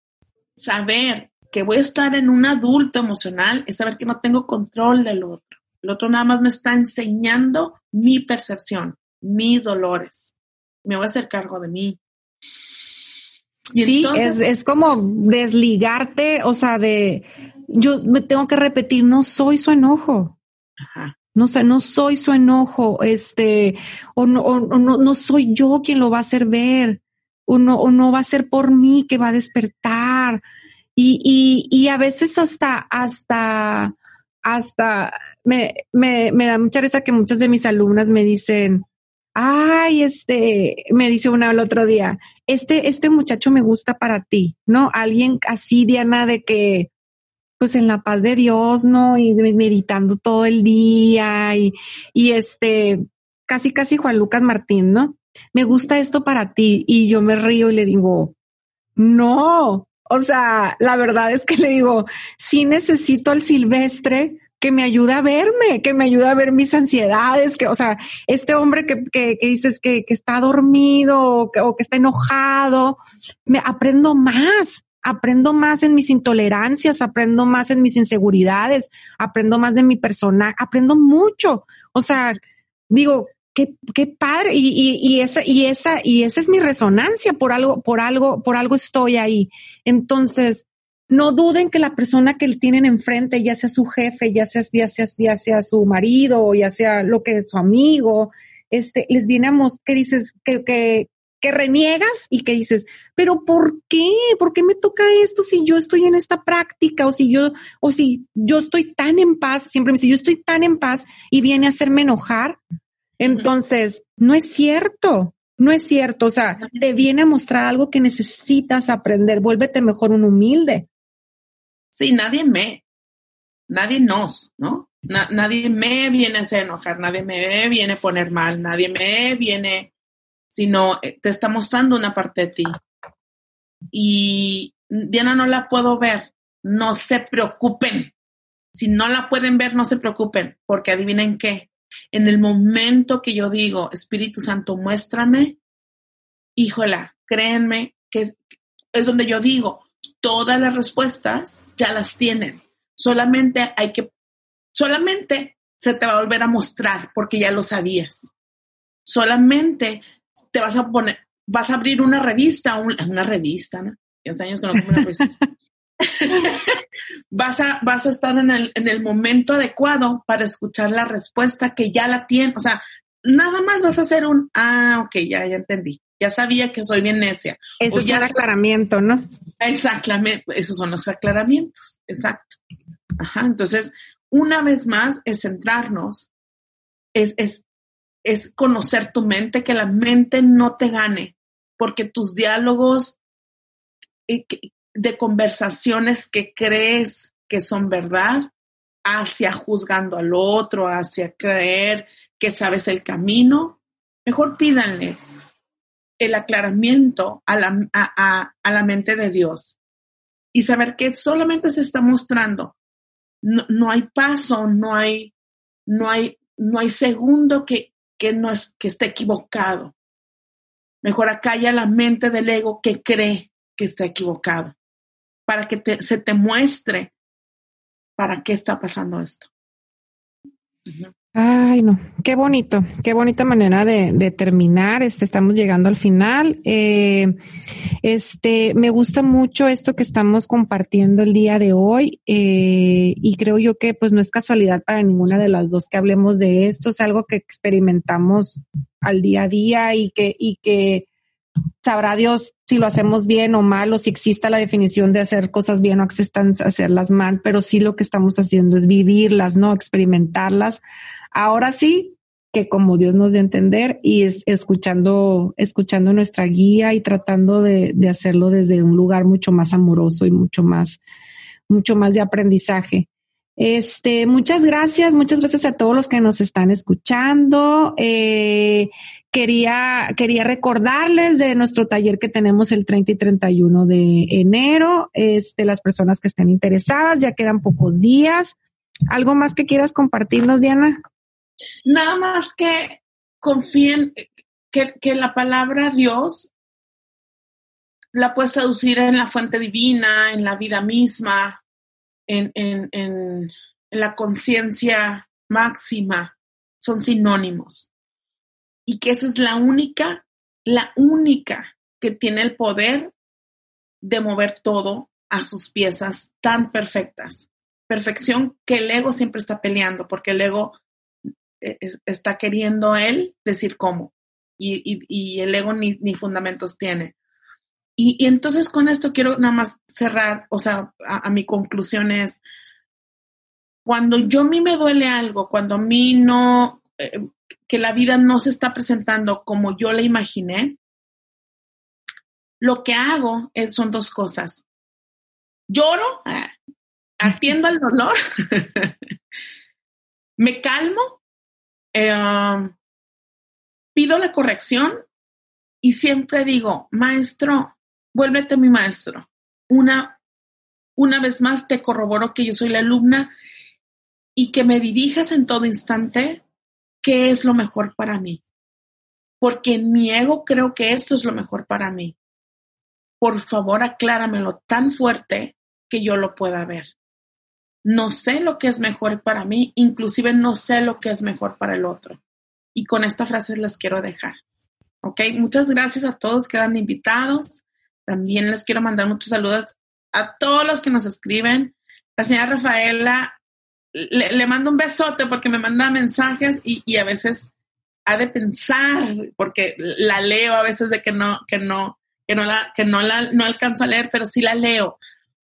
Speaker 1: saber que voy a estar en un adulto emocional, es saber que no tengo control del otro. El otro nada más me está enseñando mi percepción, mis dolores me voy a hacer cargo de mí.
Speaker 2: sí, es, es como desligarte, o sea, de, yo me tengo que repetir, no soy su enojo. Ajá. No, sé, no soy su enojo, este, o no, o no, no soy yo quien lo va a hacer ver, o no, o no va a ser por mí que va a despertar. Y, y, y a veces hasta, hasta, hasta me, me, me da mucha risa que muchas de mis alumnas me dicen, ay, este, me dice una el otro día, este, este muchacho me gusta para ti, ¿no? Alguien así, Diana, de que, pues en la paz de Dios, ¿no? Y meditando todo el día y, y este, casi, casi Juan Lucas Martín, ¿no? Me gusta esto para ti y yo me río y le digo, no, o sea, la verdad es que le digo, sí necesito al silvestre que me ayuda a verme, que me ayuda a ver mis ansiedades, que, o sea, este hombre que, que, que dices que, que, está dormido o que, o que está enojado, me aprendo más, aprendo más en mis intolerancias, aprendo más en mis inseguridades, aprendo más de mi persona, aprendo mucho. O sea, digo, qué, qué padre, y, y, y esa, y esa, y esa es mi resonancia, por algo, por algo, por algo estoy ahí. Entonces, no duden que la persona que tienen enfrente, ya sea su jefe, ya sea, ya sea, ya sea su marido, ya sea lo que su amigo, este, les viene a mostrar que dices que, que, que reniegas y que dices, pero ¿por qué? ¿Por qué me toca esto si yo estoy en esta práctica o si yo, o si yo estoy tan en paz? Siempre me dice, yo estoy tan en paz y viene a hacerme enojar. Entonces, no es cierto. No es cierto, o sea, te viene a mostrar algo que necesitas aprender, vuélvete mejor un humilde.
Speaker 1: Sí, nadie me, nadie nos, ¿no? nadie me viene a hacer enojar, nadie me viene a poner mal, nadie me viene, sino eh, te está mostrando una parte de ti. Y Diana no la puedo ver, no se preocupen. Si no la pueden ver, no se preocupen, porque adivinen qué. En el momento que yo digo, Espíritu Santo, muéstrame, híjola, créenme que es donde yo digo, todas las respuestas ya las tienen. Solamente hay que, solamente se te va a volver a mostrar porque ya lo sabías. Solamente te vas a poner, vas a abrir una revista, una revista, ¿no? años que no una revista. vas, a, vas a estar en el, en el momento adecuado para escuchar la respuesta que ya la tienes. O sea, nada más vas a hacer un, ah, ok, ya, ya entendí ya sabía que soy bien necia.
Speaker 2: Eso es un aclaramiento, ¿no?
Speaker 1: Exactamente, esos son los aclaramientos, exacto. Ajá, entonces, una vez más, es centrarnos, es, es, es conocer tu mente, que la mente no te gane, porque tus diálogos de conversaciones que crees que son verdad, hacia juzgando al otro, hacia creer que sabes el camino, mejor pídanle, el aclaramiento a la, a, la mente de Dios y saber que solamente se está mostrando. No, hay paso, no hay, no hay, no hay segundo que, que, no es, que esté equivocado. Mejor acalla la mente del ego que cree que está equivocado, para que se te muestre para qué está pasando esto.
Speaker 2: Ay, no, qué bonito, qué bonita manera de, terminar. Este, estamos llegando al final. Eh, este, me gusta mucho esto que estamos compartiendo el día de hoy eh, y creo yo que pues no es casualidad para ninguna de las dos que hablemos de esto. Es algo que experimentamos al día a día y que, y que sabrá Dios si lo hacemos bien o mal o si exista la definición de hacer cosas bien o hacerlas mal, pero sí lo que estamos haciendo es vivirlas, ¿no? Experimentarlas. Ahora sí, que como Dios nos dé entender y es escuchando, escuchando nuestra guía y tratando de, de hacerlo desde un lugar mucho más amoroso y mucho más, mucho más de aprendizaje. Este, muchas gracias, muchas gracias a todos los que nos están escuchando. Eh, quería, quería recordarles de nuestro taller que tenemos el 30 y 31 de enero. Este, las personas que estén interesadas, ya quedan pocos días. ¿Algo más que quieras compartirnos, Diana?
Speaker 1: Nada más que confíen que, que la palabra Dios la puedes traducir en la fuente divina, en la vida misma, en, en, en la conciencia máxima son sinónimos. Y que esa es la única, la única que tiene el poder de mover todo a sus piezas tan perfectas. Perfección que el ego siempre está peleando, porque el ego eh, está queriendo él decir cómo. Y, y, el ego ni, ni fundamentos tiene. Y, entonces con esto quiero nada más cerrar, o sea, a, mi conclusión es, cuando yo a mí me duele algo, cuando a mí no, eh, que la vida no se está presentando como yo la imaginé, lo que hago son dos cosas. Lloro, ah, atiendo al dolor, me calmo, eh, pido la corrección y siempre digo, maestro, vuélvete mi maestro. Una, una vez más te corroboro que yo soy la alumna y que me dirijas en todo instante qué es lo mejor para mí. Porque en mi ego creo que esto es lo mejor para mí. Por favor, acláramelo tan fuerte que yo lo pueda ver. No sé lo que es mejor para mí, inclusive no sé lo que es mejor para el otro. Y con esta frase les quiero dejar. ¿Ok? Muchas gracias a todos, quedan invitados. También les quiero mandar muchos saludos a todos los que nos escriben. La señora Rafaela, le, mando un besote porque me manda mensajes y, a veces ha de pensar, porque la leo a veces de que no, que no, que no la, que no la, no alcanzo a leer, pero sí la leo.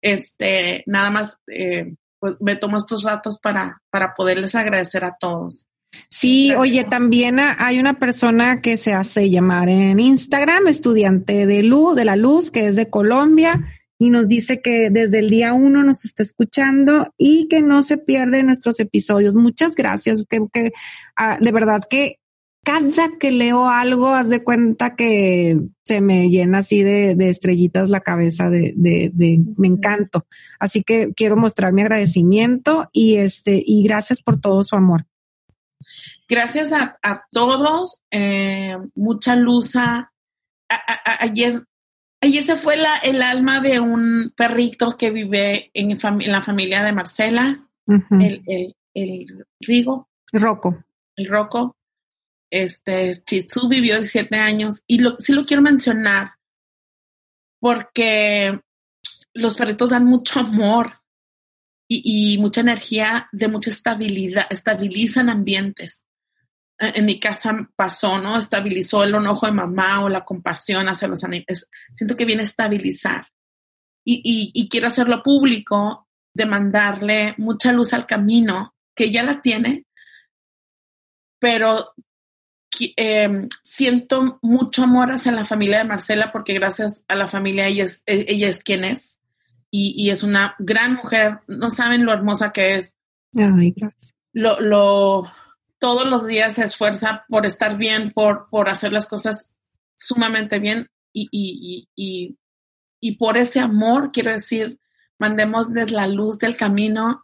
Speaker 1: Este, nada más, eh, pues me tomo estos ratos para, para poderles agradecer a todos.
Speaker 2: Sí, oye, también hay una persona que se hace llamar en Instagram, estudiante de luz, de la luz, que es de Colombia, y nos dice que desde el día uno nos está escuchando y que no se pierde nuestros episodios. Muchas gracias, que, que ah, de verdad que cada que leo algo, haz de cuenta que se me llena así de, estrellitas la cabeza de, de, de, me encanto. Así que quiero mostrar mi agradecimiento y este, y gracias por todo su amor.
Speaker 1: Gracias a, todos, eh, mucha luz. A, ayer, ayer se fue la, el alma de un perrito que vive en, en la familia de Marcela, el, el, el, Rigo.
Speaker 2: Rocco.
Speaker 1: El Rocco. Este, Chitsu vivió 17 años y lo, sí lo quiero mencionar porque los perritos dan mucho amor y, y, mucha energía de mucha estabilidad, estabilizan ambientes en mi casa pasó, ¿no? Estabilizó el enojo de mamá o la compasión hacia los animales. Siento que viene a estabilizar. Y, y, quiero hacerlo público, de mandarle mucha luz al camino, que ya la tiene, pero em, siento mucho amor hacia la familia de Marcela porque gracias a la familia ella es, e, ella es quien es y, y es una gran mujer. No saben lo hermosa que es.
Speaker 2: Ay, gracias.
Speaker 1: Lo, lo, todos los días se esfuerza por estar bien, por, por hacer las cosas sumamente bien y, y, y, y, por ese amor, quiero decir, mandémosles la luz del camino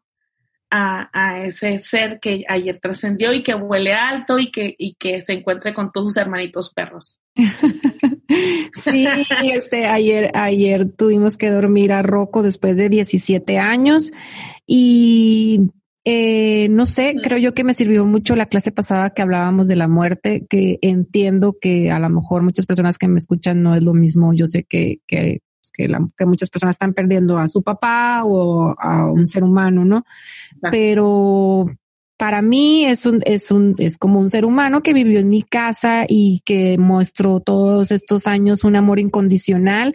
Speaker 1: a, a ese ser que ayer trascendió y que huele alto y que, y que se encuentre con todos sus hermanitos perros.
Speaker 2: sí, este, ayer, ayer tuvimos que dormir a Rocco después de 17 años y eh, no sé, creo yo que me sirvió mucho la clase pasada que hablábamos de la muerte, que entiendo que a lo mejor muchas personas que me escuchan no es lo mismo. Yo sé que, que, que, que muchas personas están perdiendo a su papá o a un ser humano, ¿no? Pero para mí es un, es un, es como un ser humano que vivió en mi casa y que mostró todos estos años un amor incondicional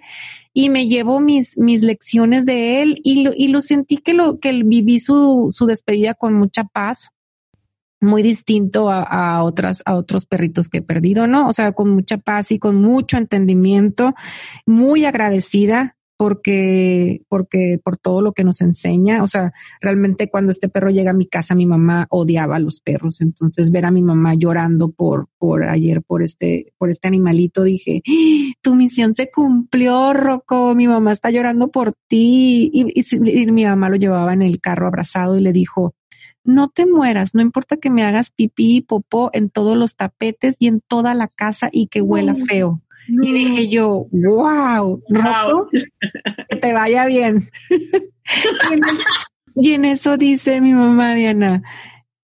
Speaker 2: y me llevo mis, mis lecciones de él y lo, y lo sentí que lo, que viví su, su despedida con mucha paz muy distinto a, a, otras, a otros perritos que he perdido, ¿no? O sea, con mucha paz y con mucho entendimiento, muy agradecida porque, porque por todo lo que nos enseña. O sea, realmente cuando este perro llega a mi casa, mi mamá odiaba a los perros. Entonces ver a mi mamá llorando por, por ayer, por este, por este animalito, dije, ¡Ah! tu misión se cumplió, Rocco. Mi mamá está llorando por ti. Y, y, y mi mamá lo llevaba en el carro abrazado y le dijo, no te mueras, no importa que me hagas pipí y popó en todos los tapetes y en toda la casa y que huela feo. Y dije yo, wow, Rocco, que te vaya bien. y, en, eso dice mi mamá Diana,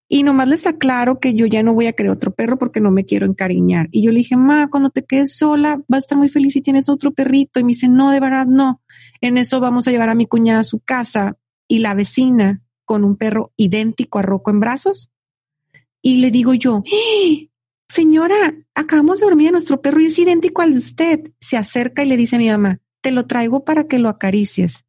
Speaker 2: y nomás les aclaro que yo ya no voy a querer otro perro porque no me quiero encariñar. Y yo le dije, ma, cuando te quedes sola, vas a estar muy feliz si tienes otro perrito. Y me dice, no, de verdad, no. En eso vamos a llevar a mi cuñada a su casa y la vecina con un perro idéntico a Rocco en brazos. Y le digo yo, ¡Eh! Señora, acabamos de dormir a nuestro perro y es idéntico al de usted. Se acerca y le dice a mi mamá, te lo traigo para que lo acaricies.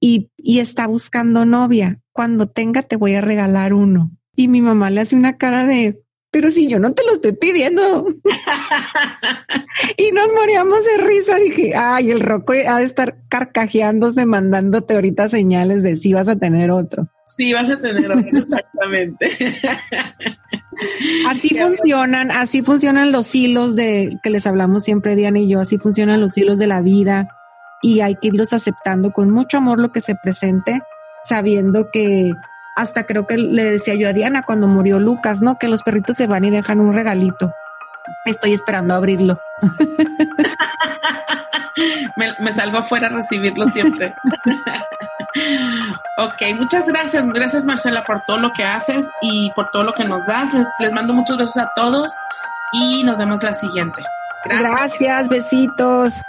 Speaker 2: Y, y está buscando novia. Cuando tenga te voy a regalar uno. Y mi mamá le hace una cara de, pero si yo no te lo estoy pidiendo. y nos moríamos de risa. Dije, ay, el Rocco ha de estar carcajeándose, mandándote ahorita señales de si vas a tener otro.
Speaker 1: Sí, vas a tener otro, exactamente.
Speaker 2: así funcionan, así funcionan los hilos de que les hablamos siempre Diana y yo, así funcionan los hilos de la vida y hay que irlos aceptando con mucho amor lo que se presente, sabiendo que hasta creo que le decía yo a Diana cuando murió Lucas, ¿no? Que los perritos se van y dejan un regalito. Estoy esperando abrirlo.
Speaker 1: me, salgo afuera a recibirlo siempre. ok, muchas gracias. Gracias Marcela por todo lo que haces y por todo lo que nos das. Les, mando muchos besos a todos y nos vemos la siguiente.
Speaker 2: gracias besitos.